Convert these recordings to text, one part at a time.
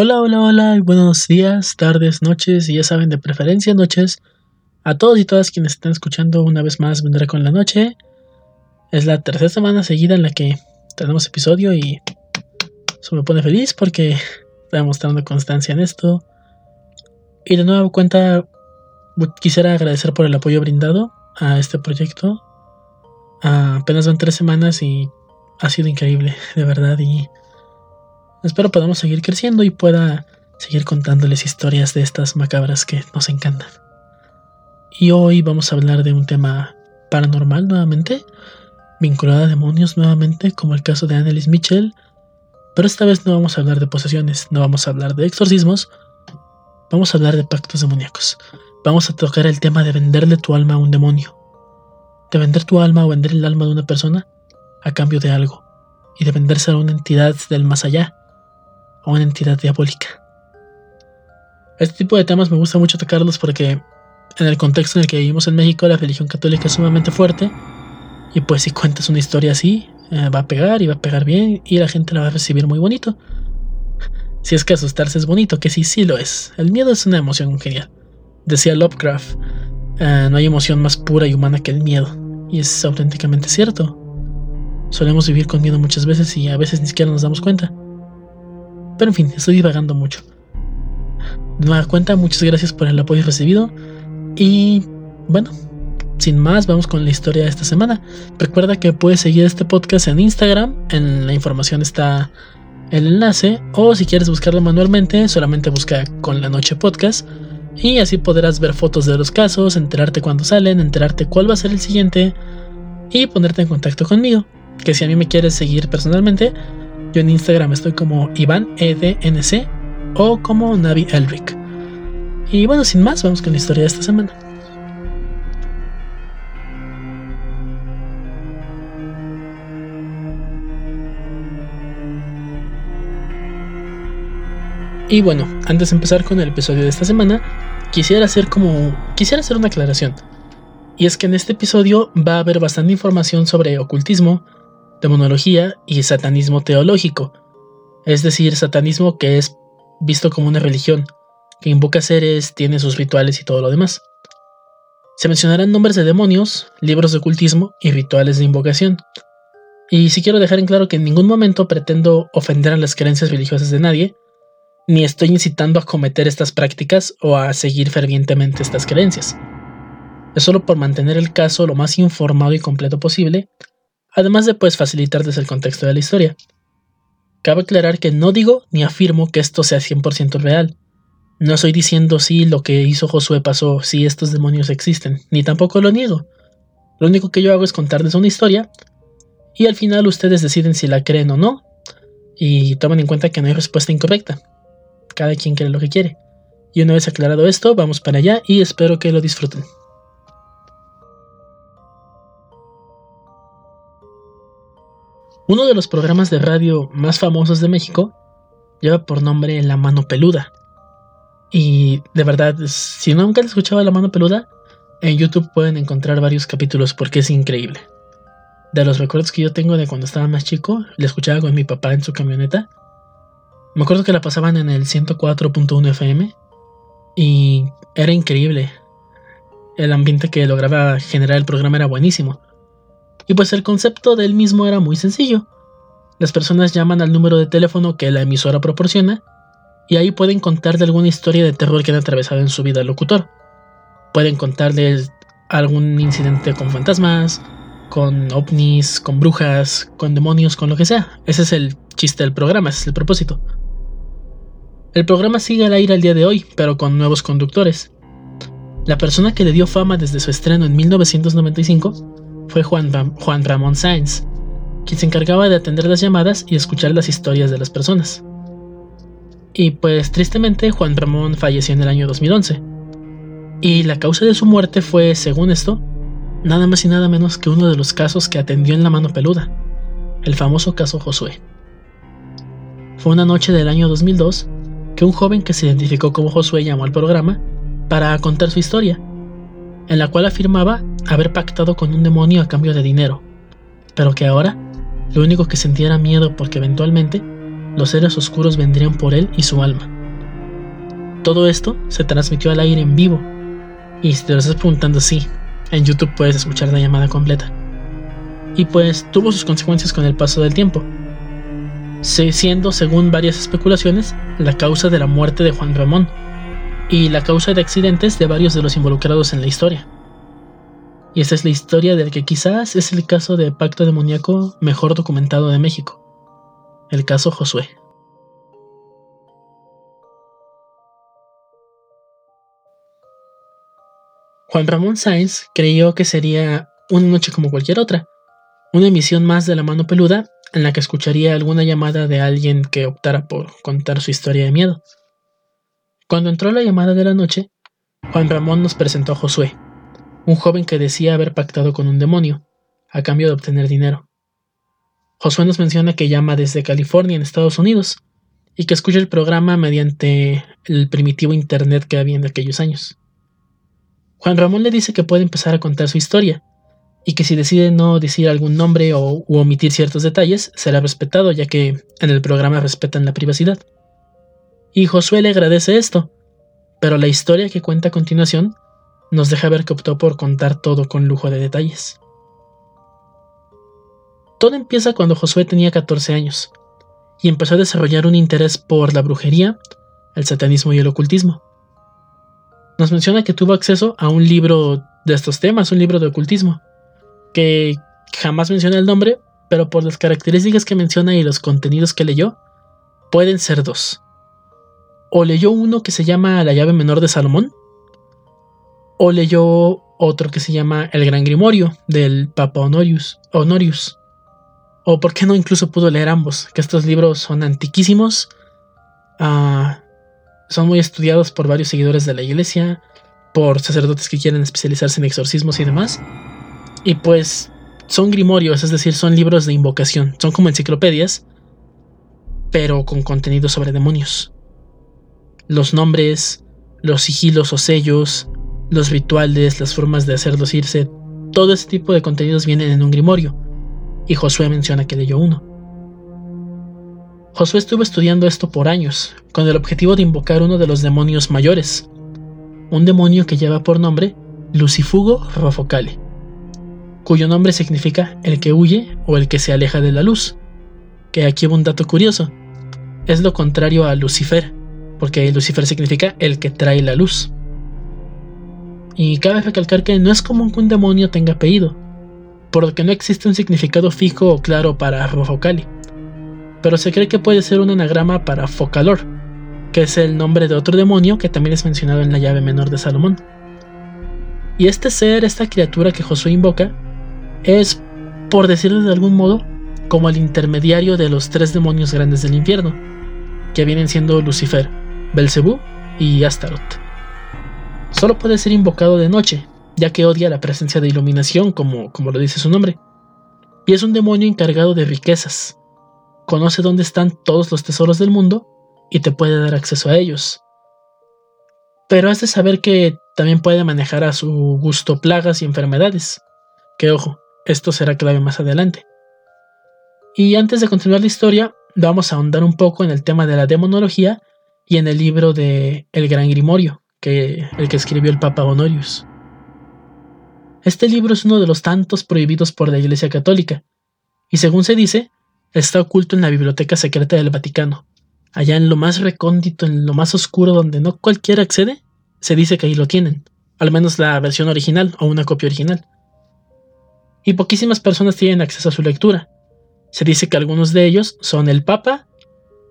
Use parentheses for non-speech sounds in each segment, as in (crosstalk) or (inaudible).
Hola, hola, hola, buenos días, tardes, noches, y ya saben, de preferencia noches. A todos y todas quienes están escuchando, una vez más vendré con la noche. Es la tercera semana seguida en la que tenemos episodio y eso me pone feliz porque (laughs) está mostrando constancia en esto. Y de nuevo cuenta, quisiera agradecer por el apoyo brindado a este proyecto. apenas van tres semanas y ha sido increíble, (laughs) de verdad, y Espero podamos seguir creciendo y pueda seguir contándoles historias de estas macabras que nos encantan. Y hoy vamos a hablar de un tema paranormal nuevamente, vinculado a demonios nuevamente, como el caso de Annelies Mitchell, pero esta vez no vamos a hablar de posesiones, no vamos a hablar de exorcismos, vamos a hablar de pactos demoníacos. Vamos a tocar el tema de venderle tu alma a un demonio, de vender tu alma o vender el alma de una persona a cambio de algo, y de vendérsela a una entidad del más allá, una entidad diabólica. Este tipo de temas me gusta mucho tocarlos porque en el contexto en el que vivimos en México la religión católica es sumamente fuerte y pues si cuentas una historia así eh, va a pegar y va a pegar bien y la gente la va a recibir muy bonito. Si es que asustarse es bonito, que sí, sí lo es. El miedo es una emoción genial. Decía Lovecraft, eh, no hay emoción más pura y humana que el miedo. Y es auténticamente cierto. Solemos vivir con miedo muchas veces y a veces ni siquiera nos damos cuenta. Pero en fin, estoy divagando mucho. De nueva cuenta, muchas gracias por el apoyo recibido. Y bueno, sin más, vamos con la historia de esta semana. Recuerda que puedes seguir este podcast en Instagram. En la información está el enlace. O si quieres buscarlo manualmente, solamente busca con la noche podcast. Y así podrás ver fotos de los casos, enterarte cuándo salen, enterarte cuál va a ser el siguiente y ponerte en contacto conmigo. Que si a mí me quieres seguir personalmente, en Instagram estoy como Iván EDNC o como Navi Elric. Y bueno, sin más, vamos con la historia de esta semana. Y bueno, antes de empezar con el episodio de esta semana, quisiera hacer como quisiera hacer una aclaración. Y es que en este episodio va a haber bastante información sobre ocultismo, demonología y satanismo teológico, es decir, satanismo que es visto como una religión, que invoca seres, tiene sus rituales y todo lo demás. Se mencionarán nombres de demonios, libros de ocultismo y rituales de invocación. Y si quiero dejar en claro que en ningún momento pretendo ofender a las creencias religiosas de nadie, ni estoy incitando a cometer estas prácticas o a seguir fervientemente estas creencias. Es solo por mantener el caso lo más informado y completo posible además de pues facilitarles el contexto de la historia. Cabe aclarar que no digo ni afirmo que esto sea 100% real. No estoy diciendo si lo que hizo Josué pasó, si estos demonios existen, ni tampoco lo niego. Lo único que yo hago es contarles una historia y al final ustedes deciden si la creen o no y tomen en cuenta que no hay respuesta incorrecta. Cada quien cree lo que quiere. Y una vez aclarado esto, vamos para allá y espero que lo disfruten. Uno de los programas de radio más famosos de México lleva por nombre La Mano Peluda. Y de verdad, si nunca han escuchado La Mano Peluda, en YouTube pueden encontrar varios capítulos porque es increíble. De los recuerdos que yo tengo de cuando estaba más chico, la escuchaba con mi papá en su camioneta. Me acuerdo que la pasaban en el 104.1 FM y era increíble. El ambiente que lograba generar el programa era buenísimo. Y pues el concepto del mismo era muy sencillo. Las personas llaman al número de teléfono que la emisora proporciona y ahí pueden contarle alguna historia de terror que han atravesado en su vida al locutor. Pueden contarles algún incidente con fantasmas, con ovnis, con brujas, con demonios, con lo que sea. Ese es el chiste del programa, ese es el propósito. El programa sigue al aire al día de hoy, pero con nuevos conductores. La persona que le dio fama desde su estreno en 1995 fue Juan, Juan Ramón Sáenz, quien se encargaba de atender las llamadas y escuchar las historias de las personas. Y pues tristemente Juan Ramón falleció en el año 2011. Y la causa de su muerte fue, según esto, nada más y nada menos que uno de los casos que atendió en la mano peluda, el famoso caso Josué. Fue una noche del año 2002 que un joven que se identificó como Josué llamó al programa para contar su historia en la cual afirmaba haber pactado con un demonio a cambio de dinero, pero que ahora lo único que sentía era miedo porque eventualmente los seres oscuros vendrían por él y su alma. Todo esto se transmitió al aire en vivo. Y si te lo estás preguntando, sí, en YouTube puedes escuchar la llamada completa. Y pues tuvo sus consecuencias con el paso del tiempo, siendo, según varias especulaciones, la causa de la muerte de Juan Ramón y la causa de accidentes de varios de los involucrados en la historia. Y esta es la historia del que quizás es el caso de pacto demoníaco mejor documentado de México, el caso Josué. Juan Ramón Sáenz creyó que sería una noche como cualquier otra, una emisión más de la mano peluda en la que escucharía alguna llamada de alguien que optara por contar su historia de miedo. Cuando entró la llamada de la noche, Juan Ramón nos presentó a Josué, un joven que decía haber pactado con un demonio, a cambio de obtener dinero. Josué nos menciona que llama desde California en Estados Unidos y que escucha el programa mediante el primitivo Internet que había en aquellos años. Juan Ramón le dice que puede empezar a contar su historia, y que si decide no decir algún nombre o omitir ciertos detalles, será respetado, ya que en el programa respetan la privacidad. Y Josué le agradece esto, pero la historia que cuenta a continuación nos deja ver que optó por contar todo con lujo de detalles. Todo empieza cuando Josué tenía 14 años, y empezó a desarrollar un interés por la brujería, el satanismo y el ocultismo nos menciona que tuvo acceso a un libro de estos temas, un libro de ocultismo, que jamás menciona el nombre, pero por las características que menciona y los contenidos que leyó, pueden ser dos. O leyó uno que se llama La llave menor de Salomón, o leyó otro que se llama El Gran Grimorio del Papa Honorius. Honorius. O por qué no incluso pudo leer ambos, que estos libros son antiquísimos. Ah son muy estudiados por varios seguidores de la iglesia, por sacerdotes que quieren especializarse en exorcismos y demás. Y pues son grimorios, es decir, son libros de invocación, son como enciclopedias, pero con contenido sobre demonios. Los nombres, los sigilos o sellos, los rituales, las formas de hacerlos irse, todo ese tipo de contenidos vienen en un grimorio, y Josué menciona que leyó uno. Josué estuvo estudiando esto por años, con el objetivo de invocar uno de los demonios mayores, un demonio que lleva por nombre Lucifugo Rofocale, cuyo nombre significa el que huye o el que se aleja de la luz, que aquí hubo un dato curioso, es lo contrario a Lucifer, porque Lucifer significa el que trae la luz. Y cabe recalcar que no es común que un demonio tenga apellido, por lo que no existe un significado fijo o claro para Rofocale pero se cree que puede ser un anagrama para Focalor, que es el nombre de otro demonio que también es mencionado en la llave menor de Salomón. Y este ser, esta criatura que Josué invoca, es, por decirlo de algún modo, como el intermediario de los tres demonios grandes del infierno, que vienen siendo Lucifer, Belcebú y Astaroth. Solo puede ser invocado de noche, ya que odia la presencia de iluminación, como, como lo dice su nombre, y es un demonio encargado de riquezas, conoce dónde están todos los tesoros del mundo y te puede dar acceso a ellos. Pero has de saber que también puede manejar a su gusto plagas y enfermedades. Que ojo, esto será clave más adelante. Y antes de continuar la historia, vamos a ahondar un poco en el tema de la demonología y en el libro de El Gran Grimorio, que el que escribió el Papa Honorius. Este libro es uno de los tantos prohibidos por la Iglesia Católica, y según se dice, está oculto en la biblioteca secreta del Vaticano. Allá en lo más recóndito, en lo más oscuro donde no cualquiera accede, se dice que ahí lo tienen, al menos la versión original o una copia original. Y poquísimas personas tienen acceso a su lectura. Se dice que algunos de ellos son el Papa,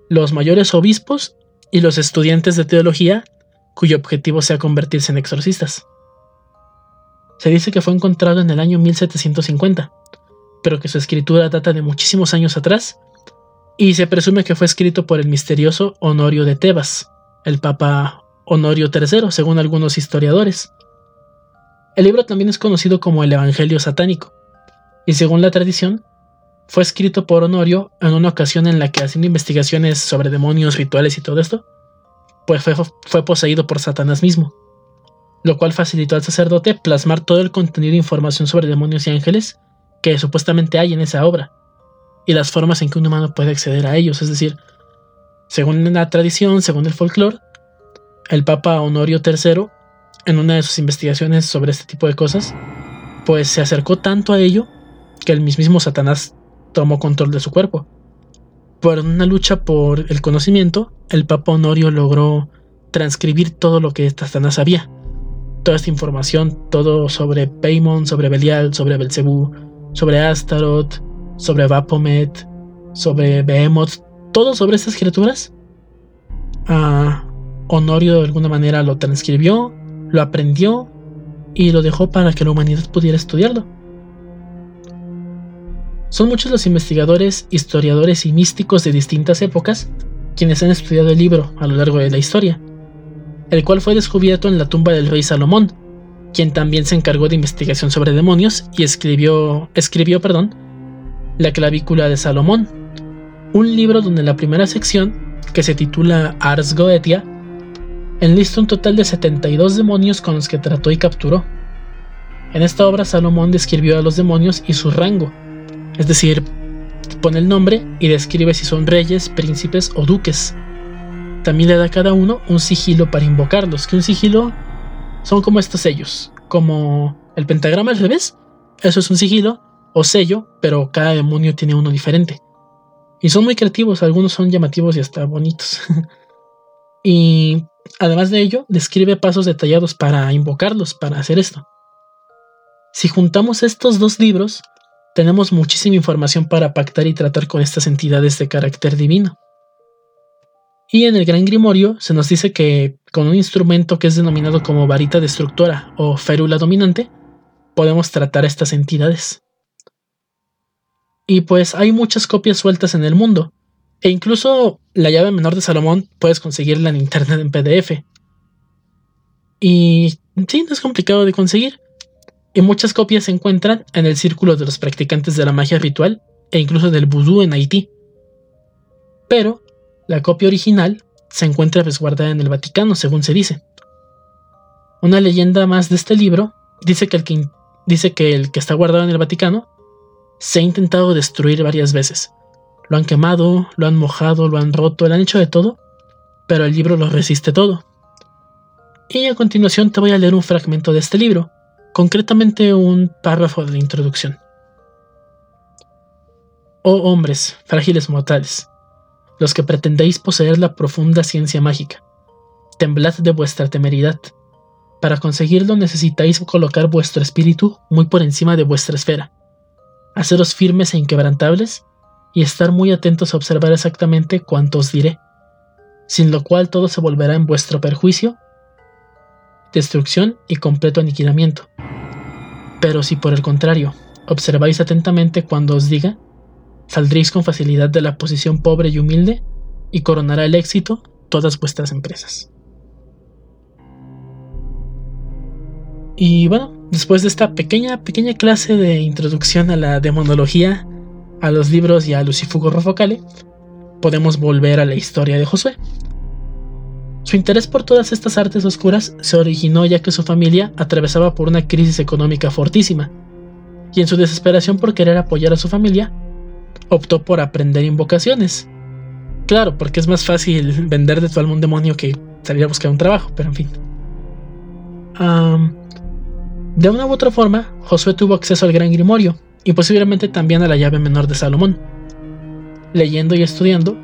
los mayores obispos y los estudiantes de teología cuyo objetivo sea convertirse en exorcistas. Se dice que fue encontrado en el año 1750, pero que su escritura data de muchísimos años atrás, y se presume que fue escrito por el misterioso Honorio de Tebas, el Papa Honorio III, según algunos historiadores. El libro también es conocido como el Evangelio Satánico, y según la tradición, fue escrito por Honorio en una ocasión en la que haciendo investigaciones sobre demonios, rituales y todo esto, pues fue, fue poseído por Satanás mismo, lo cual facilitó al sacerdote plasmar todo el contenido de información sobre demonios y ángeles que supuestamente hay en esa obra y las formas en que un humano puede acceder a ellos. Es decir, Según la tradición, según el folclore, el Papa Honorio III, en una de sus investigaciones sobre este tipo de cosas, pues se acercó tanto a ello que el mismísimo Satanás tomó control de su cuerpo. Por una lucha por el conocimiento, el Papa Honorio logró transcribir todo lo que Satanás sabía. Toda esta información, todo sobre Paimon, sobre Belial, sobre Belcebú, sobre Astaroth, sobre Baphomet, sobre Behemoth, todo sobre estas criaturas. Honorio de alguna manera lo transcribió, lo aprendió y lo dejó para que la humanidad pudiera estudiarlo. Son muchos los investigadores, historiadores y místicos de distintas épocas quienes han estudiado el libro a lo largo de la historia, el cual fue descubierto en la tumba del rey Salomón, quien también se encargó de investigación sobre demonios y escribió, escribió perdón, La clavícula de Salomón, un libro donde la primera sección, que se titula Ars Goetia, enlista un total de 72 demonios con los que trató y capturó. En esta obra Salomón describió a los demonios y su rango, es decir, pone el nombre y describe si son reyes, príncipes o duques. También le da a cada uno un sigilo para invocarlos, que un sigilo son como estos sellos, como el pentagrama al revés, eso es un sigilo o sello, pero cada demonio tiene uno diferente. Y son muy creativos, algunos son llamativos y hasta bonitos. (laughs) y además de ello, describe pasos detallados para invocarlos, para hacer esto. Si juntamos estos dos libros, tenemos muchísima información para pactar y tratar con estas entidades de carácter divino. Y en el Gran Grimorio se nos dice que con un instrumento que es denominado como varita destructora o férula dominante, podemos tratar a estas entidades. Y pues hay muchas copias sueltas en el mundo, e incluso la llave menor de Salomón puedes conseguirla en internet en PDF. Y sí, no es complicado de conseguir y muchas copias se encuentran en el círculo de los practicantes de la magia ritual e incluso del vudú en Haití. Pero la copia original se encuentra resguardada en el Vaticano, según se dice. Una leyenda más de este libro dice que el que, dice que, el que está guardado en el Vaticano se ha intentado destruir varias veces. Lo han quemado, lo han mojado, lo han roto, lo han hecho de todo, pero el libro lo resiste todo. Y a continuación te voy a leer un fragmento de este libro, concretamente un párrafo de la introducción. Oh hombres, frágiles mortales, los que pretendéis poseer la profunda ciencia mágica, temblad de vuestra temeridad. Para conseguirlo necesitáis colocar vuestro espíritu muy por encima de vuestra esfera, haceros firmes e inquebrantables y estar muy atentos a observar exactamente cuanto os diré, sin lo cual todo se volverá en vuestro perjuicio destrucción y completo aniquilamiento. Pero si por el contrario observáis atentamente cuando os diga, saldréis con facilidad de la posición pobre y humilde y coronará el éxito todas vuestras empresas. Y bueno, después de esta pequeña, pequeña clase de introducción a la demonología, a los libros y a Lucifugo Rofocale, podemos volver a la historia de Josué. Su interés por todas estas artes oscuras se originó ya que su familia atravesaba por una crisis económica fortísima, y en su desesperación por querer apoyar a su familia, optó por aprender invocaciones. Claro, porque es más fácil vender de tu alma un demonio que salir a buscar un trabajo, pero en fin. de una u otra forma, Josué tuvo acceso al Gran Grimorio y posiblemente también a la llave menor de Salomón. Leyendo y estudiando,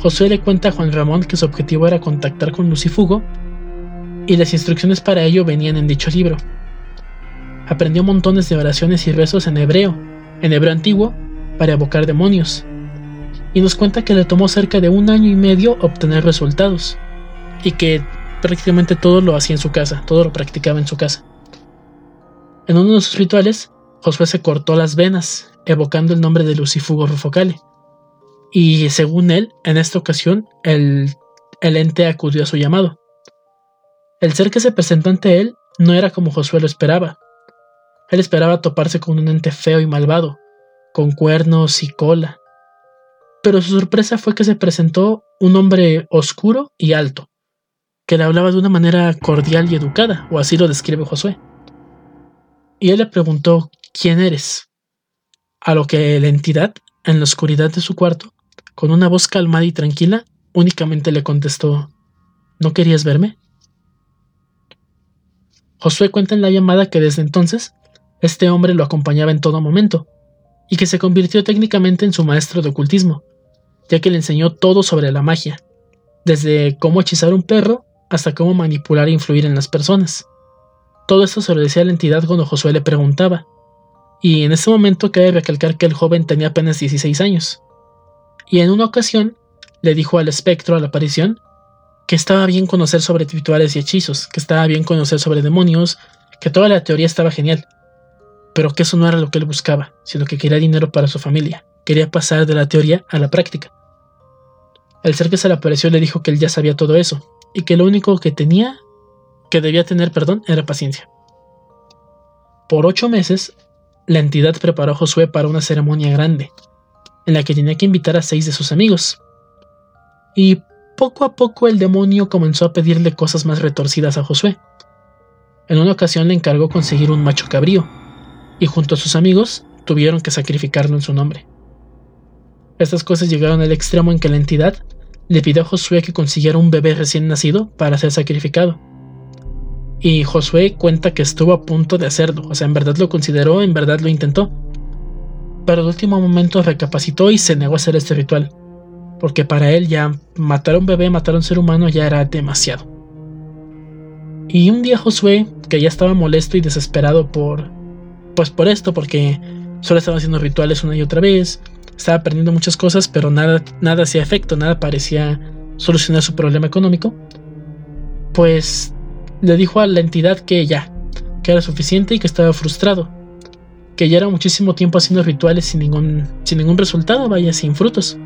Josué le cuenta a Juan Ramón que su objetivo era contactar con Lucifugo y las instrucciones para ello venían en dicho libro. Aprendió montones de oraciones y rezos en hebreo, en hebreo antiguo, para evocar demonios, y nos cuenta que le tomó cerca de un año y medio obtener resultados, y que prácticamente todo lo hacía en su casa, todo lo practicaba en su casa. En uno de sus rituales, Josué se cortó las venas, evocando el nombre de Lucifugo Rufocale, y según él, en esta ocasión, el, el ente acudió a su llamado. El ser que se presentó ante él no era como Josué lo esperaba. Él esperaba toparse con un ente feo y malvado, con cuernos y cola. Pero su sorpresa fue que se presentó un hombre oscuro y alto, que le hablaba de una manera cordial y educada, o así lo describe Josué. Y él le preguntó, ¿quién eres? A lo que la entidad, en la oscuridad de su cuarto, con una voz calmada y tranquila, únicamente le contestó ¿No querías verme? Josué cuenta en la llamada que desde entonces este hombre lo acompañaba en todo momento, y que se convirtió técnicamente en su maestro de ocultismo, ya que le enseñó todo sobre la magia, desde cómo hechizar un perro hasta cómo manipular e influir en las personas. Todo esto se lo decía a la entidad cuando Josué le preguntaba, y en ese momento cabe recalcar que el joven tenía apenas 16 años. Y en una ocasión le dijo al espectro a la aparición que estaba bien conocer sobre rituales y hechizos, que estaba bien conocer sobre demonios, que toda la teoría estaba genial, pero que eso no era lo que él buscaba, sino que quería dinero para su familia, quería pasar de la teoría a la práctica. El ser que se le apareció le dijo que él ya sabía todo eso, y que lo único que tenía, que debía tener, perdón, era paciencia. Por ocho meses, la entidad preparó a Josué para una ceremonia grande, en la que tenía que invitar a seis de sus amigos. Y poco a poco el demonio comenzó a pedirle cosas más retorcidas a Josué. En una ocasión le encargó conseguir un macho cabrío, y junto a sus amigos tuvieron que sacrificarlo en su nombre. Estas cosas llegaron al extremo en que la entidad le pidió a Josué que consiguiera un bebé recién nacido para ser sacrificado. Y Josué cuenta que estuvo a punto de hacerlo, o sea, en verdad lo consideró, en verdad lo intentó. Pero al último momento recapacitó y se negó a hacer este ritual, porque para él ya matar a un bebé, matar a un ser humano ya era demasiado. Y un día Josué, que ya estaba molesto y desesperado por pues por esto, porque solo estaba haciendo rituales una y otra vez, estaba aprendiendo muchas cosas, pero nada, nada hacía efecto, nada parecía solucionar su problema económico, pues le dijo a la entidad que ya, que era suficiente y que estaba frustrado, que ya era muchísimo tiempo haciendo rituales sin ningún, sin ningún resultado, vaya, sin frutos.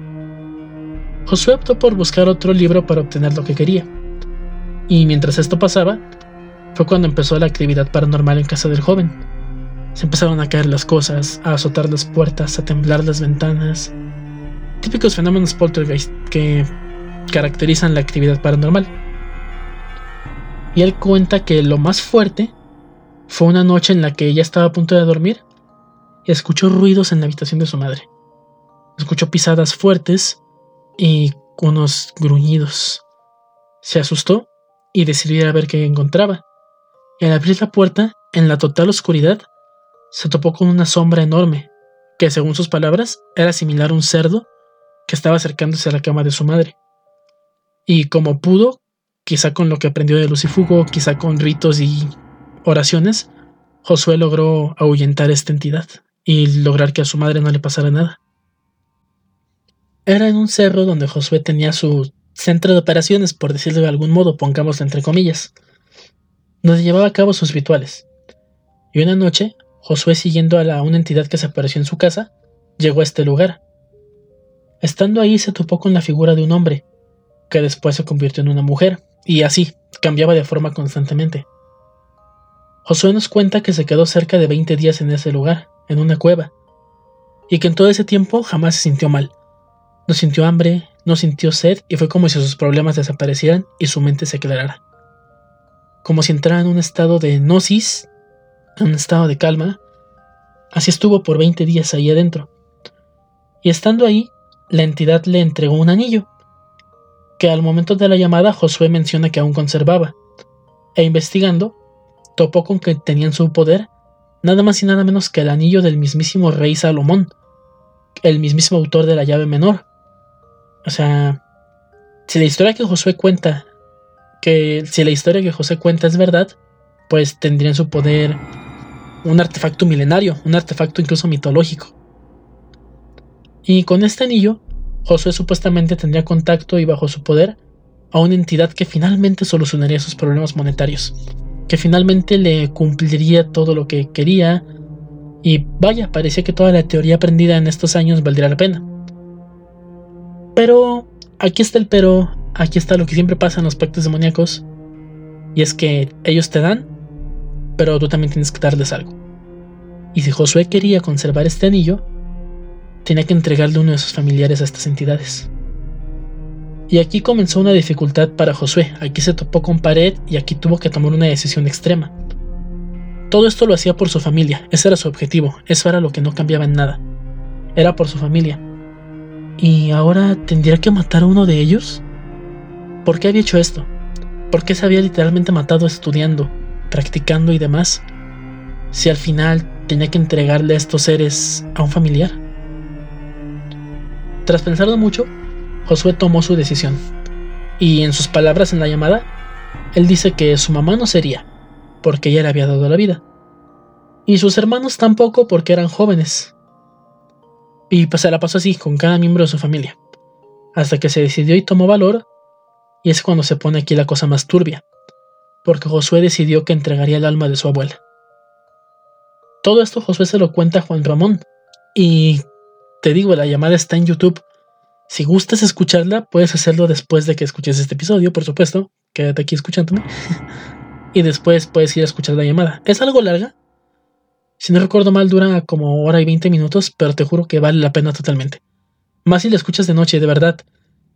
Josué optó por buscar otro libro para obtener lo que quería. Y mientras esto pasaba, fue cuando empezó la actividad paranormal en casa del joven. Se empezaron a caer las cosas, a azotar las puertas, a temblar las ventanas. Típicos fenómenos poltergeist que caracterizan la actividad paranormal. Y él cuenta que lo más fuerte fue una noche en la que ella estaba a punto de dormir escuchó ruidos en la habitación de su madre. Escuchó pisadas fuertes y unos gruñidos. Se asustó y decidió ir a ver qué encontraba. Al abrir la puerta, en la total oscuridad, se topó con una sombra enorme, que según sus palabras era similar a un cerdo que estaba acercándose a la cama de su madre. Y como pudo, quizá con lo que aprendió de Lucifugo, quizá con ritos y oraciones, Josué logró ahuyentar esta entidad y lograr que a su madre no le pasara nada. Era en un cerro donde Josué tenía su centro de operaciones, por decirlo de algún modo, pongámoslo entre comillas, donde llevaba a cabo sus rituales. Y una noche, Josué, siguiendo a, la, una entidad que se apareció en su casa, llegó a este lugar. Estando ahí se topó con la figura de un hombre, que después se convirtió en una mujer, y así, cambiaba de forma constantemente. Josué nos cuenta que se quedó cerca de 20 días en ese lugar, en una cueva, y que en todo ese tiempo jamás se sintió mal. No sintió hambre, no sintió sed y fue como si sus problemas desaparecieran y su mente se aclarara. Como si entrara en un estado de gnosis en un estado de calma. Así estuvo por 20 días ahí adentro. Y estando ahí, la entidad le entregó un anillo, que al momento de la llamada Josué menciona que aún conservaba, e investigando, topó con que tenía en su poder nada más y nada menos que el anillo del mismísimo rey Salomón, el mismísimo autor de la llave menor. O sea, si la historia que Josué cuenta, que si la historia que José cuenta es verdad, pues tendría en su poder un artefacto milenario, un artefacto incluso mitológico. Y con este anillo, Josué supuestamente tendría contacto y bajo su poder a una entidad que finalmente solucionaría sus problemas monetarios, que finalmente le cumpliría todo lo que quería, y vaya, parecía que toda la teoría aprendida en estos años valdría la pena. Pero aquí está el pero, aquí está lo que siempre pasa en los pactos demoníacos, y es que ellos te dan pero tú también tienes que darles algo. Y si Josué quería conservar este anillo, tenía que entregarle uno de sus familiares a estas entidades. Y aquí comenzó una dificultad para Josué, aquí se topó con pared y aquí tuvo que tomar una decisión extrema. Todo esto lo hacía por su familia, ese era su objetivo, eso era lo que no cambiaba en nada. Era por su familia. ¿Y ahora tendría que matar a uno de ellos? ¿Por qué había hecho esto? ¿Por qué se había literalmente matado estudiando, practicando y demás? Si al final tenía que entregarle a estos seres a un familiar. Tras pensarlo mucho, Josué tomó su decisión. Y en sus palabras en la llamada, él dice que su mamá no sería, porque ella le había dado la vida. Y sus hermanos tampoco porque eran jóvenes. Y pues se la pasó así con cada miembro de su familia. Hasta que se decidió y tomó valor. Y es cuando se pone aquí la cosa más turbia. Porque Josué decidió que entregaría el alma de su abuela. Todo esto Josué se lo cuenta a Juan Ramón. Y te digo, la llamada está en YouTube. Si gustas escucharla, puedes hacerlo después de que escuches este episodio, por supuesto. Quédate aquí escuchándome. (laughs) y después puedes ir a escuchar la llamada. Es algo larga, si no recuerdo mal, dura como hora y 20 minutos, pero te juro que vale la pena totalmente. Más si la escuchas de noche, de verdad.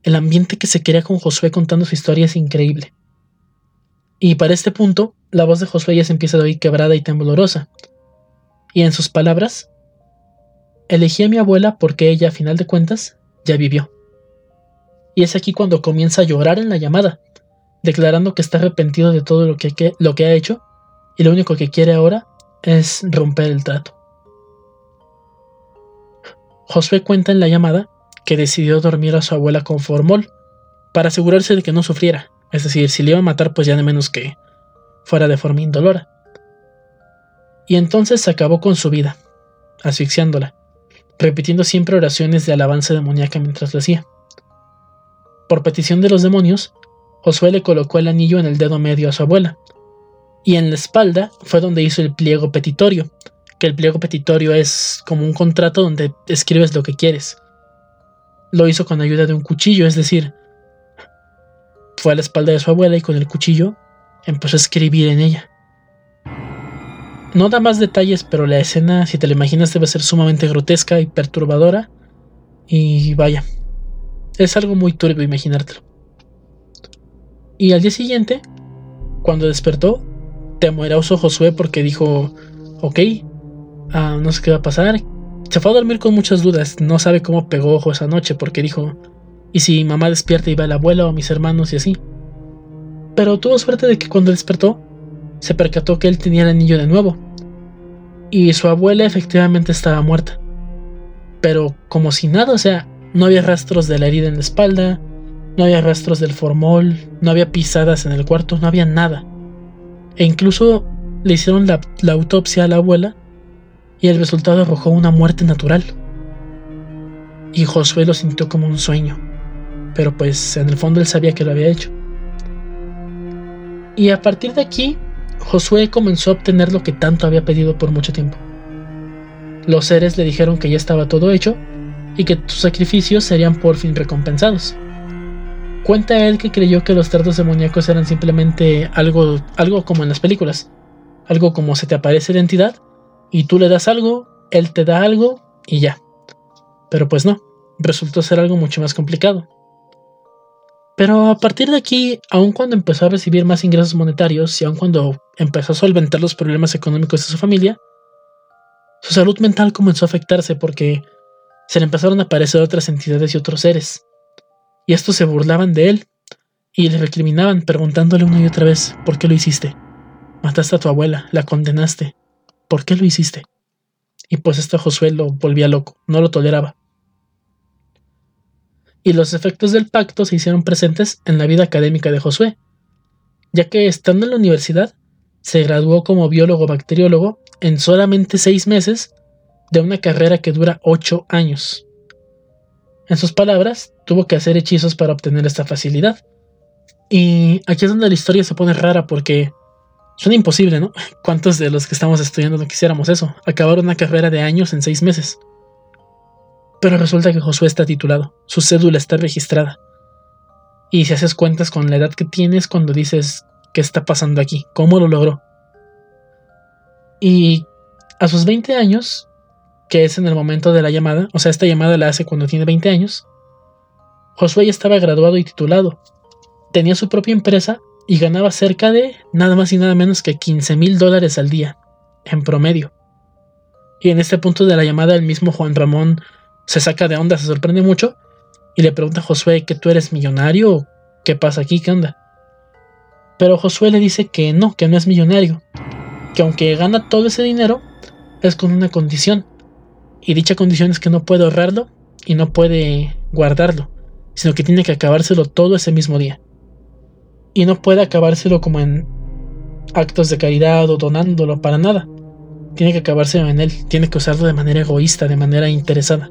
El ambiente que se crea con Josué contando su historia es increíble. Y para este punto, la voz de Josué ya se empieza a oír quebrada y temblorosa. Y en sus palabras, elegí a mi abuela porque ella, a final de cuentas, ya vivió. Y es aquí cuando comienza a llorar en la llamada, declarando que está arrepentido de todo lo que, lo que ha hecho y lo único que quiere ahora es romper el trato. Josué cuenta en la llamada que decidió dormir a su abuela con formol para asegurarse de que no sufriera, es decir, si le iba a matar pues ya de menos que fuera de forma indolora. Y entonces acabó con su vida, asfixiándola, repitiendo siempre oraciones de alabanza demoníaca mientras lo hacía. Por petición de los demonios, Josué le colocó el anillo en el dedo medio a su abuela, y en la espalda fue donde hizo el pliego petitorio, que el pliego petitorio es como un contrato donde escribes lo que quieres. Lo hizo con ayuda de un cuchillo, es decir, fue a la espalda de su abuela y con el cuchillo empezó a escribir en ella. No da más detalles, pero la escena, si te la imaginas, debe ser sumamente grotesca y perturbadora. Y vaya, es algo muy turbio imaginártelo. Y al día siguiente, cuando despertó, temeroso Josué porque dijo, ok, ah, no sé qué va a pasar. Se fue a dormir con muchas dudas, no sabe cómo pegó ojo esa noche porque dijo, ¿y si mamá despierta y va la abuela o mis hermanos y así? Pero tuvo suerte de que cuando despertó, se percató que él tenía el anillo de nuevo. Y su abuela efectivamente estaba muerta. Pero como si nada, o sea, no había rastros de la herida en la espalda, no había rastros del formol, no había pisadas en el cuarto, no había nada. E incluso le hicieron la, autopsia a la abuela y el resultado arrojó una muerte natural. Y Josué lo sintió como un sueño, pero pues en el fondo él sabía que lo había hecho. Y a partir de aquí, Josué comenzó a obtener lo que tanto había pedido por mucho tiempo. Los seres le dijeron que ya estaba todo hecho y que sus sacrificios serían por fin recompensados. Cuenta él que creyó que los tratos demoníacos eran simplemente algo, algo como en las películas. Algo como se te aparece la entidad y tú le das algo, él te da algo y ya. Pero pues no, resultó ser algo mucho más complicado. Pero a partir de aquí, aun cuando empezó a recibir más ingresos monetarios y aun cuando empezó a solventar los problemas económicos de su familia, su salud mental comenzó a afectarse porque se le empezaron a aparecer otras entidades y otros seres y estos se burlaban de él y le recriminaban preguntándole una y otra vez, ¿por qué lo hiciste? Mataste a tu abuela, la condenaste. ¿Por qué lo hiciste? Y pues este Josué lo volvía loco, no lo toleraba. Y los efectos del pacto se hicieron presentes en la vida académica de Josué, ya que estando en la universidad, se graduó como biólogo bacteriólogo en solamente seis meses de una carrera que dura ocho años. En sus palabras, tuvo que hacer hechizos para obtener esta facilidad. Y aquí es donde la historia se pone rara porque suena imposible, ¿no? (laughs) ¿Cuántos de los que estamos estudiando no quisiéramos eso? Acabar una carrera de años en seis meses. Pero resulta que Josué está titulado, su cédula está registrada. Y si haces cuentas con la edad que tienes cuando dices, ¿qué está pasando aquí? ¿Cómo lo logró? Y a sus 20 años, que es en el momento de la llamada, o sea, esta llamada la hace cuando tiene 20 años, Josué ya estaba graduado y titulado, tenía su propia empresa y ganaba cerca de nada más y nada menos que 15 mil dólares al día, en promedio. Y en este punto de la llamada el mismo Juan Ramón se saca de onda, se sorprende mucho y le pregunta a Josué que tú eres millonario, ¿qué pasa aquí? ¿Qué onda? Pero Josué le dice que no, que no es millonario, que aunque gana todo ese dinero, es con una condición. Y dicha condición es que no puede ahorrarlo y no puede guardarlo, sino que tiene que acabárselo todo ese mismo día. Y no puede acabárselo como en actos de caridad o donándolo para nada. Tiene que acabárselo en él, tiene que usarlo de manera egoísta, de manera interesada.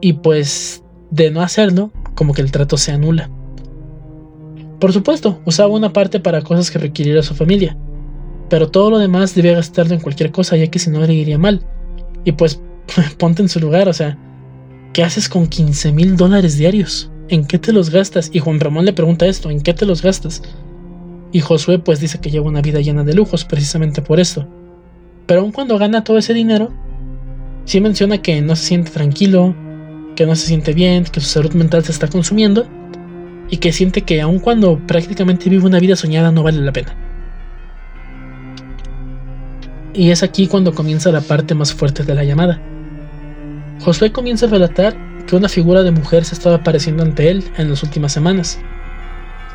Y pues de no hacerlo, como que el trato se anula. Por supuesto, usaba una parte para cosas que requiriera su familia, pero todo lo demás debía gastarlo en cualquier cosa, ya que si no le iría mal. Y pues (laughs) ponte en su lugar, o sea, ¿qué haces con 15 mil dólares diarios? ¿En qué te los gastas? Y Juan Ramón le pregunta esto, ¿en qué te los gastas? Y Josué pues dice que lleva una vida llena de lujos precisamente por esto. Pero aun cuando gana todo ese dinero, sí menciona que no se siente tranquilo, que no se siente bien, que su salud mental se está consumiendo y que siente que aun cuando prácticamente vive una vida soñada no vale la pena. Y es aquí cuando comienza la parte más fuerte de la llamada. Josué comienza a relatar que una figura de mujer se estaba apareciendo ante él en las últimas semanas,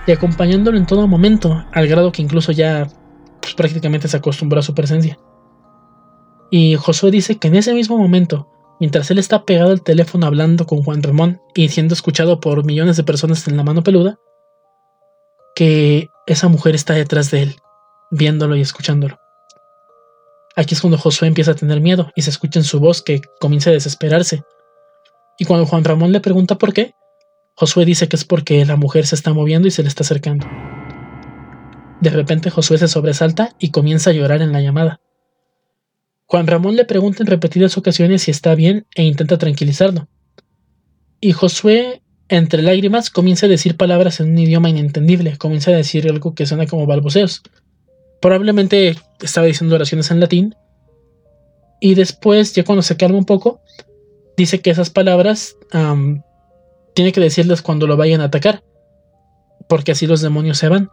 y acompañándolo en todo momento, al grado que incluso ya pues, prácticamente se acostumbró a su presencia. Y Josué dice que en ese mismo momento, mientras él está pegado al teléfono hablando con Juan Ramón y siendo escuchado por millones de personas en la mano peluda, que esa mujer está detrás de él, viéndolo y escuchándolo. Aquí es cuando Josué empieza a tener miedo y se escucha en su voz que comienza a desesperarse. Y cuando Juan Ramón le pregunta por qué, Josué dice que es porque la mujer se está moviendo y se le está acercando. De repente Josué se sobresalta y comienza a llorar en la llamada. Juan Ramón le pregunta en repetidas ocasiones si está bien e intenta tranquilizarlo. Y Josué, entre lágrimas, comienza a decir palabras en un idioma inentendible, comienza a decir algo que suena como balbuceos. Probablemente estaba diciendo oraciones en latín. Y después, ya cuando se calma un poco, dice que esas palabras tiene que decirles cuando lo vayan a atacar, porque así los demonios se van.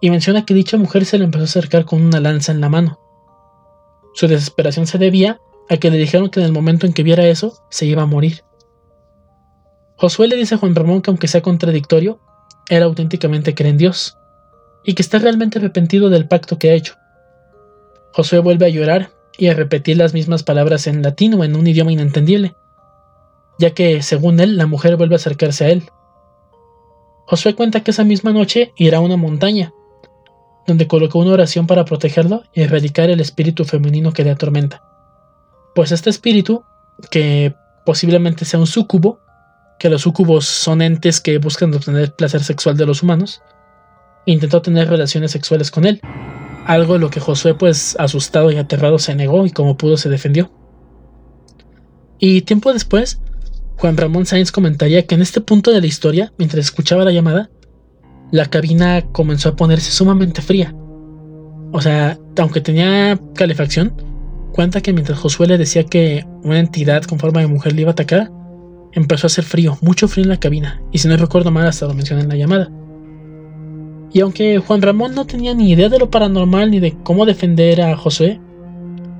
Y menciona que dicha mujer se le empezó a acercar con una lanza en la mano. Su desesperación se debía a que le dijeron que en el momento en que viera eso, se iba a morir. Josué le dice a Juan Ramón que aunque sea contradictorio, él auténticamente cree en Dios, y que está realmente arrepentido del pacto que ha hecho. Josué vuelve a llorar y a repetir las mismas palabras en latín o en un idioma inentendible, ya que, según él, la mujer vuelve a acercarse a él. Josué cuenta que esa misma noche irá a una montaña, donde colocó una oración para protegerlo y erradicar el espíritu femenino que le atormenta. Pues este espíritu, que posiblemente sea un súcubo, que los súcubos son entes que buscan obtener placer sexual de los humanos, intentó tener relaciones sexuales con él, algo en lo que Josué pues asustado y aterrado se negó y como pudo se defendió. Y tiempo después, Juan Ramón Sainz comentaría que en este punto de la historia, mientras escuchaba la llamada, la cabina comenzó a ponerse sumamente fría. O sea, aunque tenía calefacción, cuenta que mientras Josué le decía que una entidad con forma de mujer le iba a atacar, empezó a hacer frío, mucho frío en la cabina, y si no recuerdo mal hasta lo mencioné en la llamada. Y aunque Juan Ramón no tenía ni idea de lo paranormal ni de cómo defender a Josué,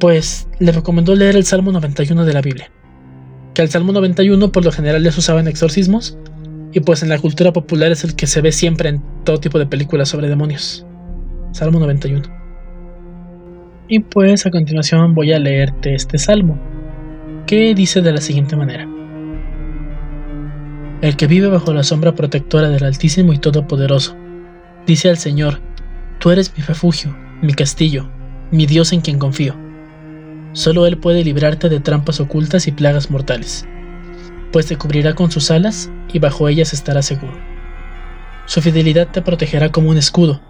pues le recomendó leer el Salmo 91 de la Biblia que el Salmo 91 por lo general les usaba en exorcismos, y pues en la cultura popular es el que se ve siempre en todo tipo de películas sobre demonios. Salmo 91. Y pues a continuación voy a leerte este salmo, que dice de la siguiente manera. El que vive bajo la sombra protectora del Altísimo y Todopoderoso, dice al Señor, Tú eres mi refugio, mi castillo, mi Dios en quien confío Solo Él puede librarte de trampas ocultas y plagas mortales, pues te cubrirá con sus alas y bajo ellas estarás seguro. Su fidelidad te protegerá como un escudo.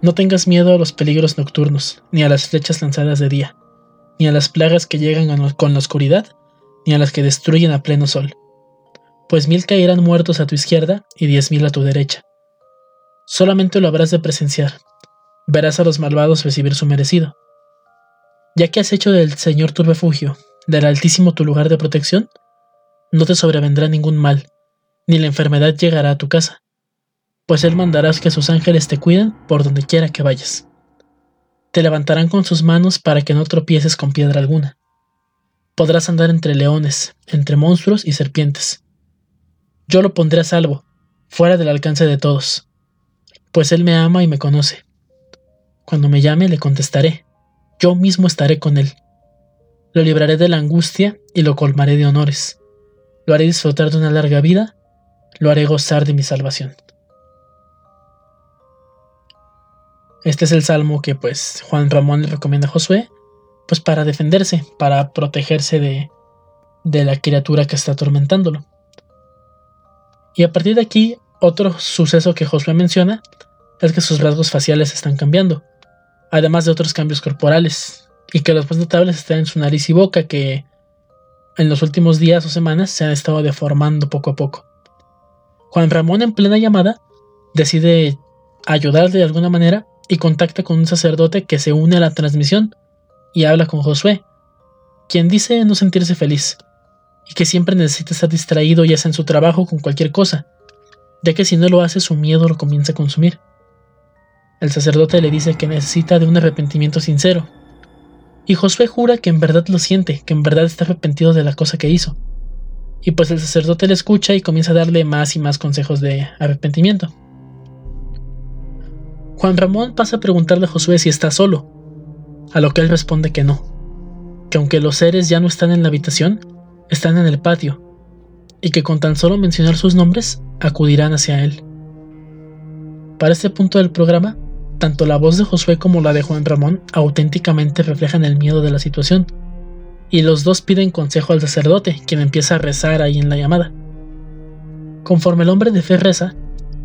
No tengas miedo a los peligros nocturnos, ni a las flechas lanzadas de día, ni a las plagas que llegan con la oscuridad, ni a las que destruyen a pleno sol. Pues mil caerán muertos a tu izquierda y diez mil a tu derecha. Solamente lo habrás de presenciar. Verás a los malvados recibir su merecido ya que has hecho del Señor tu refugio, del Altísimo tu lugar de protección, no te sobrevendrá ningún mal, ni la enfermedad llegará a tu casa, pues Él mandarás que sus ángeles te cuiden por donde quiera que vayas. Te levantarán con sus manos para que no tropieces con piedra alguna. Podrás andar entre leones, entre monstruos y serpientes. Yo lo pondré a salvo, fuera del alcance de todos, pues Él me ama y me conoce. Cuando me llame le contestaré, yo mismo estaré con Él. Lo libraré de la angustia y lo colmaré de honores. Lo haré disfrutar de una larga vida, lo haré gozar de mi salvación. Este es el salmo que pues Juan Ramón le recomienda a Josué, pues para defenderse, para protegerse de, de la criatura que está atormentándolo. Y a partir de aquí, otro suceso que Josué menciona es que sus rasgos faciales están cambiando, además de otros cambios corporales, y que los más notables están en su nariz y boca que en los últimos días o semanas se han estado deformando poco a poco. Juan Ramón en plena llamada decide ayudarle de alguna manera y contacta con un sacerdote que se une a la transmisión y habla con Josué, quien dice no sentirse feliz y que siempre necesita estar distraído ya sea en su trabajo con cualquier cosa, ya que si no lo hace su miedo lo comienza a consumir. El sacerdote le dice que necesita de un arrepentimiento sincero, y Josué jura que en verdad lo siente, que en verdad está arrepentido de la cosa que hizo. Y pues el sacerdote le escucha y comienza a darle más y más consejos de arrepentimiento. Juan Ramón pasa a preguntarle a Josué si está solo, a lo que él responde que no, que aunque los seres ya no están en la habitación, están en el patio, y que con tan solo mencionar sus nombres acudirán hacia él. Para este punto del programa, tanto la voz de Josué como la de Juan Ramón auténticamente reflejan el miedo de la situación, y los dos piden consejo al sacerdote, quien empieza a rezar ahí en la llamada. Conforme el hombre de fe reza,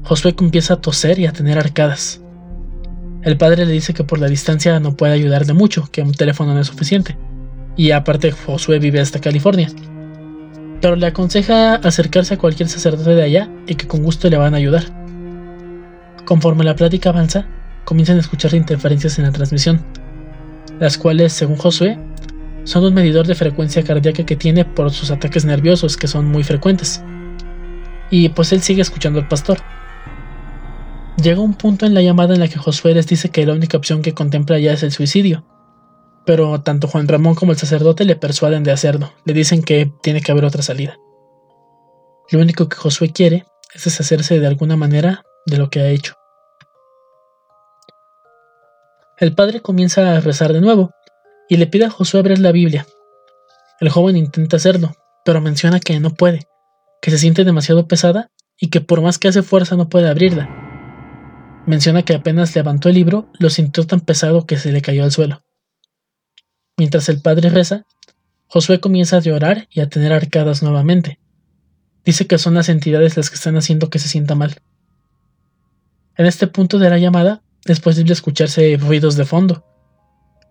Josué empieza a toser y a tener arcadas. El padre le dice que por la distancia no puede ayudarle mucho, que un teléfono no es suficiente. Y aparte Josué vive hasta California. Pero le aconseja acercarse a cualquier sacerdote de allá y que con gusto le van a ayudar. Conforme la plática avanza, comienzan a escuchar interferencias en la transmisión, las cuales, según Josué, son un medidor de frecuencia cardíaca que tiene por sus ataques nerviosos que son muy frecuentes. Y pues él sigue escuchando al pastor. Llega un punto en la llamada en la que Josué les dice que la única opción que contempla ya es el suicidio. Pero tanto Juan Ramón como el sacerdote le persuaden de hacerlo, le dicen que tiene que haber otra salida. Lo único que Josué quiere es deshacerse de alguna manera de lo que ha hecho. El padre comienza a rezar de nuevo y le pide a Josué abrir la Biblia. El joven intenta hacerlo, pero menciona que no puede, que se siente demasiado pesada y que por más que hace fuerza no puede abrirla Menciona que apenas levantó el libro, lo sintió tan pesado que se le cayó al suelo. Mientras el padre reza, Josué comienza a llorar y a tener arcadas nuevamente. Dice que son las entidades las que están haciendo que se sienta mal. En este punto de la llamada es posible escucharse ruidos de fondo,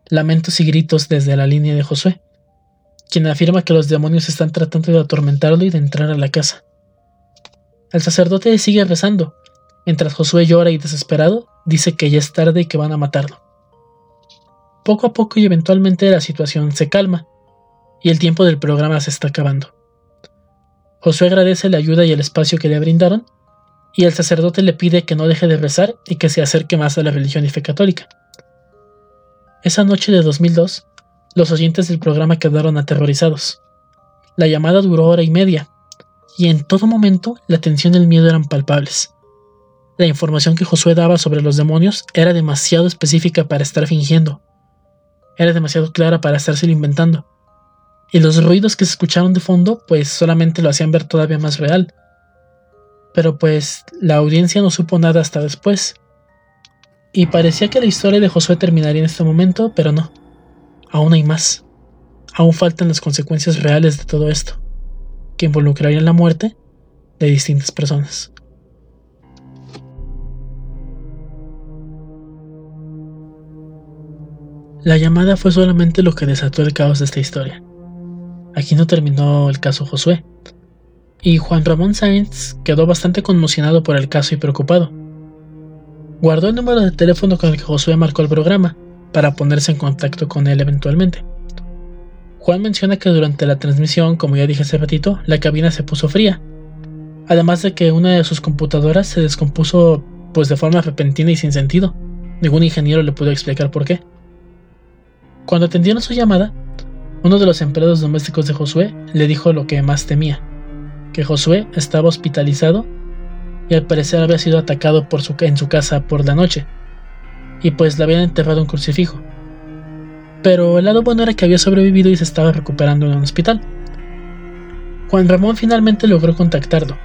lamentos y gritos desde la línea de Josué, quien afirma que los demonios están tratando de atormentarlo y de entrar a la casa. El sacerdote sigue rezando, Mientras Josué llora y desesperado, dice que ya es tarde y que van a matarlo. Poco a poco y eventualmente la situación se calma, y el tiempo del programa se está acabando. Josué agradece la ayuda y el espacio que le brindaron, y el sacerdote le pide que no deje de rezar y que se acerque más a la religión y fe católica. Esa noche de 2002, los oyentes del programa quedaron aterrorizados. La llamada duró hora y media, y en todo momento la tensión y el miedo eran palpables. La información que Josué daba sobre los demonios era demasiado específica para estar fingiendo. Era demasiado clara para estárselo inventando. Y los ruidos que se escucharon de fondo pues solamente lo hacían ver todavía más real. Pero pues la audiencia no supo nada hasta después. Y parecía que la historia de Josué terminaría en este momento, pero no. Aún hay más. Aún faltan las consecuencias reales de todo esto, que involucrarían la muerte de distintas personas. La llamada fue solamente lo que desató el caos de esta historia. Aquí no terminó el caso Josué, y Juan Ramón Sáenz quedó bastante conmocionado por el caso y preocupado. Guardó el número de teléfono con el que Josué marcó el programa para ponerse en contacto con él eventualmente. Juan menciona que durante la transmisión, como ya dije hace ratito, la cabina se puso fría, además de que una de sus computadoras se descompuso pues de forma repentina y sin sentido. Ningún ingeniero le pudo explicar por qué. Cuando atendieron su llamada, uno de los empleados domésticos de Josué le dijo lo que más temía, que Josué estaba hospitalizado y al parecer había sido atacado en su casa por la noche, y pues le habían enterrado un crucifijo. Pero el lado bueno era que había sobrevivido y se estaba recuperando en un hospital. Juan Ramón finalmente logró contactarlo,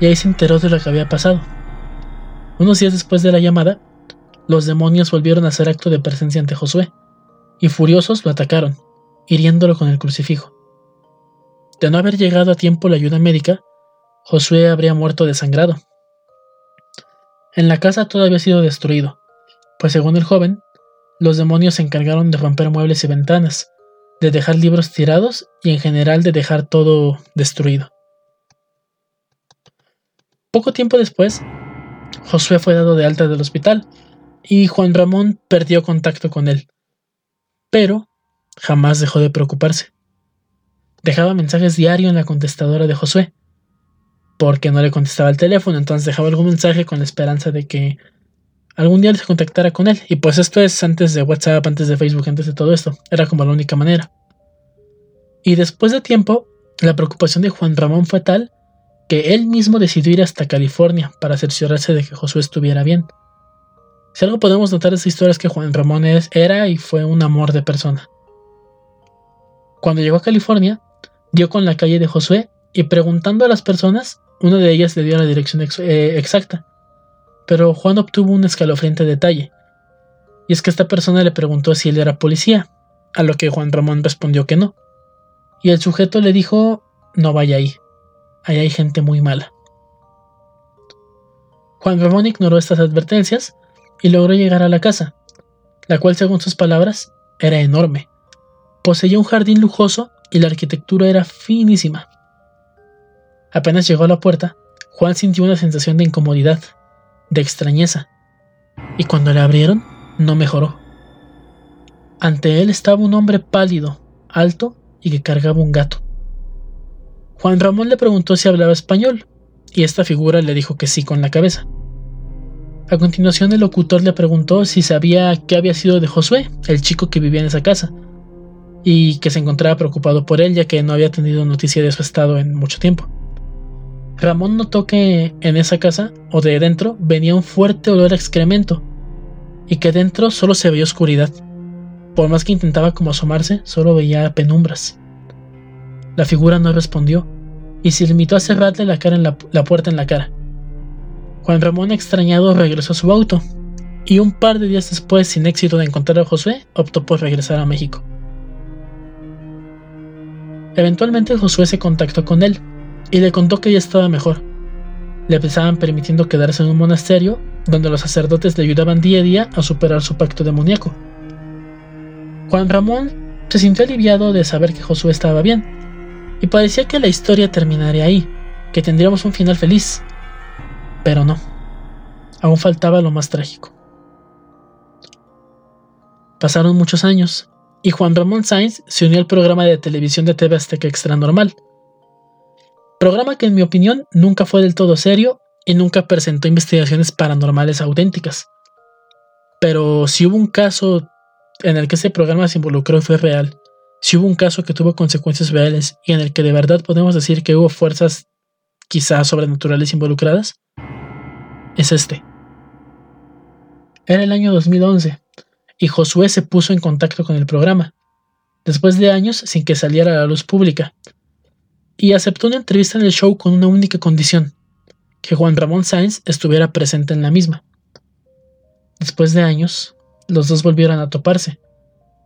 y ahí se enteró de lo que había pasado. Unos días después de la llamada, los demonios volvieron a hacer acto de presencia ante Josué, y furiosos lo atacaron, hiriéndolo con el crucifijo. De no haber llegado a tiempo la ayuda médica, Josué habría muerto desangrado. En la casa todo había sido destruido, pues según el joven, los demonios se encargaron de romper muebles y ventanas, de dejar libros tirados y en general de dejar todo destruido. Poco tiempo después, Josué fue dado de alta del hospital y Juan Ramón perdió contacto con él. Pero jamás dejó de preocuparse. Dejaba mensajes diarios en la contestadora de Josué, porque no le contestaba el teléfono, entonces dejaba algún mensaje con la esperanza de que algún día se contactara con él. Y pues esto es antes de WhatsApp, antes de Facebook, antes de todo esto. Era como la única manera. Y después de tiempo, la preocupación de Juan Ramón fue tal que él mismo decidió ir hasta California para cerciorarse de que Josué estuviera bien. Si algo podemos notar de esta historia es que Juan Ramón era y fue un amor de persona. Cuando llegó a California, dio con la calle de Josué y preguntando a las personas, una de ellas le dio la dirección eh, exacta. Pero Juan obtuvo un escalofriante detalle. Y es que esta persona le preguntó si él era policía, a lo que Juan Ramón respondió que no. Y el sujeto le dijo, no vaya ahí, ahí hay gente muy mala. Juan Ramón ignoró estas advertencias y logró llegar a la casa, la cual según sus palabras era enorme. Poseía un jardín lujoso y la arquitectura era finísima. Apenas llegó a la puerta, Juan sintió una sensación de incomodidad, de extrañeza, y cuando le abrieron, no mejoró. Ante él estaba un hombre pálido, alto y que cargaba un gato. Juan Ramón le preguntó si hablaba español, y esta figura le dijo que sí con la cabeza. A continuación el locutor le preguntó si sabía qué había sido de Josué, el chico que vivía en esa casa, y que se encontraba preocupado por él ya que no había tenido noticia de su estado en mucho tiempo. Ramón notó que en esa casa, o de dentro, venía un fuerte olor a excremento, y que dentro solo se veía oscuridad. Por más que intentaba como asomarse, solo veía penumbras. La figura no respondió, y se limitó a cerrarle la, cara en la puerta en la cara. Juan Ramón extrañado regresó a su auto, y un par de días después, sin éxito de encontrar a Josué, optó por regresar a México. Eventualmente Josué se contactó con él y le contó que ya estaba mejor. Le estaban permitiendo quedarse en un monasterio donde los sacerdotes le ayudaban día a día a superar su pacto demoníaco. Juan Ramón se sintió aliviado de saber que Josué estaba bien y parecía que la historia terminaría ahí, que tendríamos un final feliz, pero no, aún faltaba lo más trágico. Pasaron muchos años, y Juan Ramón Sainz se unió al programa de televisión de TV Azteca Extra Normal. Programa que en mi opinión nunca fue del todo serio y nunca presentó investigaciones paranormales auténticas. Pero si hubo un caso en el que ese programa se involucró y fue real, si hubo un caso que tuvo consecuencias reales y en el que de verdad podemos decir que hubo fuerzas quizás sobrenaturales involucradas, es este. Era el año 2011 y Josué se puso en contacto con el programa, después de años sin que saliera a la luz pública, y aceptó una entrevista en el show con una única condición, que Juan Ramón Sáenz estuviera presente en la misma. Después de años, los dos volvieron a toparse,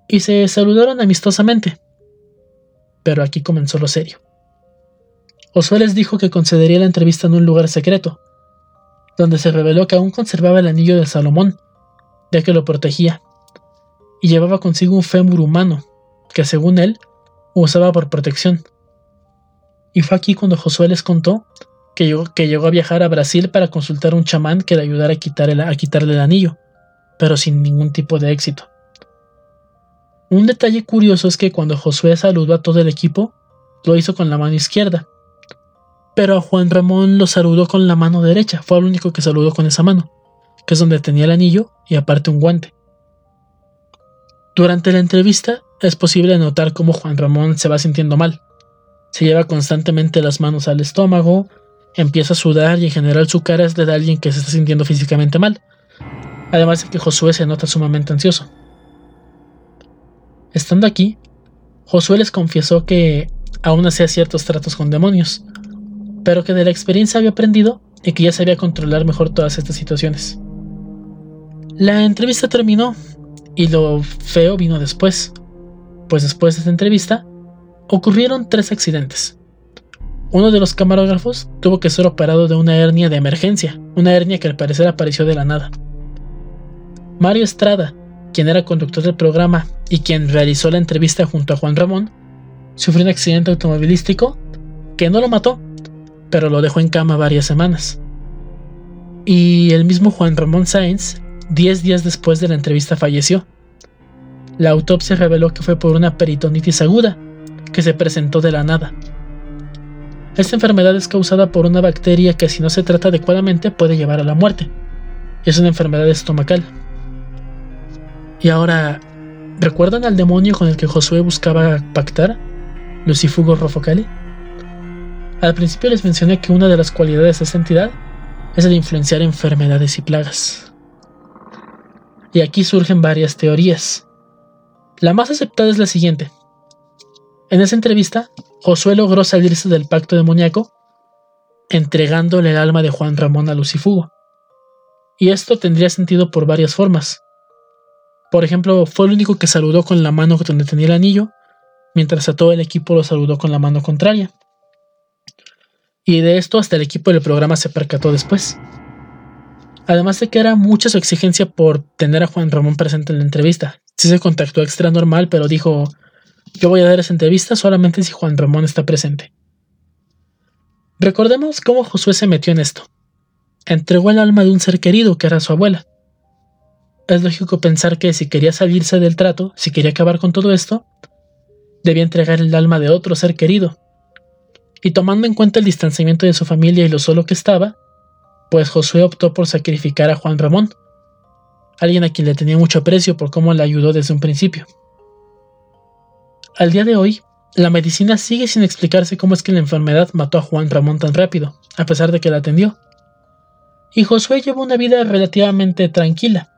y se saludaron amistosamente. Pero aquí comenzó lo serio. Josué les dijo que concedería la entrevista en un lugar secreto, donde se reveló que aún conservaba el anillo de Salomón, ya que lo protegía, y llevaba consigo un fémur humano, que según él usaba por protección. Y fue aquí cuando Josué les contó que llegó, a viajar a Brasil para consultar a un chamán que le ayudara a, a quitarle el anillo, pero sin ningún tipo de éxito. Un detalle curioso es que cuando Josué saludó a todo el equipo, lo hizo con la mano izquierda, pero a Juan Ramón lo saludó con la mano derecha, fue el único que saludó con esa mano, que es donde tenía el anillo y aparte un guante. Durante la entrevista es posible notar cómo Juan Ramón se va sintiendo mal. Se lleva constantemente las manos al estómago empieza a sudar y en general su cara es de alguien que se está sintiendo físicamente mal. Además de que Josué se nota sumamente ansioso. Estando aquí, Josué les confesó que aún hacía ciertos tratos con demonios, pero que de la experiencia había aprendido y que ya sabía controlar mejor todas estas situaciones. La entrevista terminó y lo feo vino después, pues después de esta entrevista ocurrieron tres accidentes. Uno de los camarógrafos tuvo que ser operado de una hernia de emergencia, una hernia que al parecer apareció de la nada. Mario Estrada, quien era conductor del programa y quien realizó la entrevista junto a Juan Ramón, sufrió un accidente automovilístico que no lo mató, pero lo dejó en cama varias semanas. Y el mismo Juan Ramón Sáenz, 10 días después de la entrevista, falleció. La autopsia reveló que fue por una peritonitis aguda, que se presentó de la nada. Esta enfermedad es causada por una bacteria que si no se trata adecuadamente puede llevar a la muerte. Es una enfermedad estomacal. Y ahora, ¿recuerdan al demonio con el que Josué buscaba pactar? Lucifugo Rofocali. Al principio les mencioné que una de las cualidades de esta entidad es el influenciar enfermedades y plagas. Y aquí surgen varias teorías. La más aceptada es la siguiente. En esa entrevista, Josué logró salirse del pacto demoníaco entregándole el alma de Juan Ramón a Lucifugo. Y esto tendría sentido por varias formas. Por ejemplo, fue el único que saludó con la mano donde tenía el anillo, mientras a todo el equipo lo saludó con la mano contraria. Y de esto hasta el equipo del programa se percató después. Además de que era mucha su exigencia por tener a Juan Ramón presente en la entrevista. Sí se contactó extra normal, pero dijo, yo voy a dar esa entrevista solamente si Juan Ramón está presente. Recordemos cómo Josué se metió en esto. Entregó el alma de un ser querido que era su abuela. Es lógico pensar que si quería salirse del trato, si quería acabar con todo esto, debía entregar el alma de otro ser querido. Y tomando en cuenta el distanciamiento de su familia y lo solo que estaba, pues Josué optó por sacrificar a Juan Ramón, alguien a quien le tenía mucho aprecio por cómo le ayudó desde un principio. Al día de hoy, la medicina sigue sin explicarse cómo es que la enfermedad mató a Juan Ramón tan rápido, a pesar de que la atendió. Y Josué lleva una vida relativamente tranquila.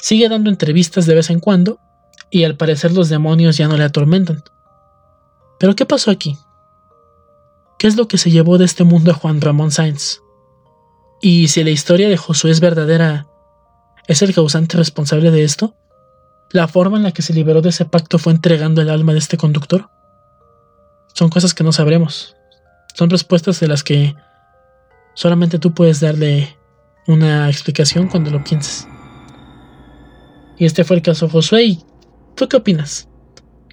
Sigue dando entrevistas de vez en cuando y al parecer los demonios ya no le atormentan. Pero ¿qué pasó aquí? ¿Qué es lo que se llevó de este mundo a Juan Ramón Sainz? Y si la historia de Josué es verdadera, ¿es el causante responsable de esto? ¿La forma en la que se liberó de ese pacto fue entregando el alma de este conductor? Son cosas que no sabremos. Son respuestas de las que solamente tú puedes darle una explicación cuando lo pienses. Y este fue el caso Josué ¿Tú qué opinas?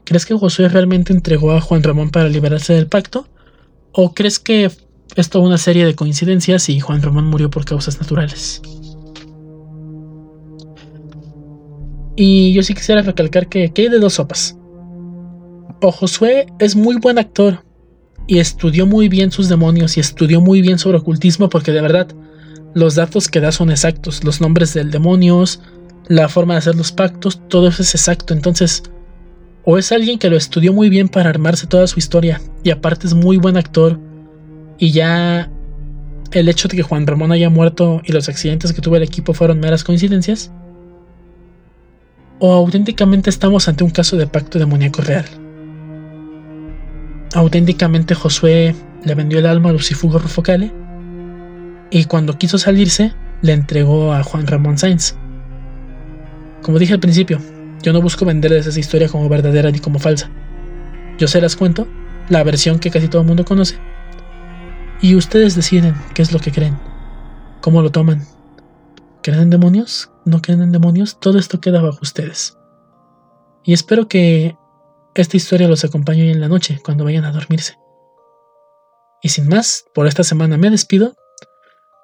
¿Crees que Josué realmente entregó a Juan Ramón para liberarse del pacto? ¿O crees que es toda una serie de coincidencias y Juan Ramón murió por causas naturales? Y yo sí quisiera recalcar que, que hay de dos sopas. O Josué es muy buen actor y estudió muy bien sus demonios y estudió muy bien sobre ocultismo porque de verdad los datos que da son exactos, los nombres del demonios, la forma de hacer los pactos, todo eso es exacto. Entonces, o es alguien que lo estudió muy bien para armarse toda su historia, y aparte es muy buen actor, y ya el hecho de que Juan Ramón haya muerto y los accidentes que tuvo el equipo fueron meras coincidencias, o auténticamente estamos ante un caso de pacto demoníaco real. Auténticamente Josué le vendió el alma a Lucifugo Rufocale y cuando quiso salirse le entregó a Juan Ramón Sainz. Como dije al principio, yo no busco venderles esa historia como verdadera ni como falsa. Yo se las cuento, la versión que casi todo el mundo conoce. Y ustedes deciden qué es lo que creen, cómo lo toman. ¿Creen en demonios? ¿No creen en demonios? Todo esto queda bajo ustedes. Y espero que esta historia los acompañe hoy en la noche, cuando vayan a dormirse. Y sin más, por esta semana me despido.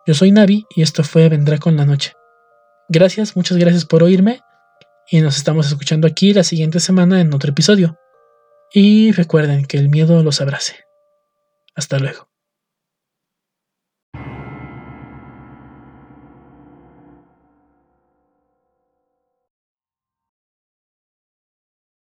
Yo soy Navi y esto fue Vendrá con la noche. Gracias, muchas gracias por oírme y nos estamos escuchando aquí la siguiente semana en otro episodio. Y recuerden que el miedo los abrace. Hasta luego.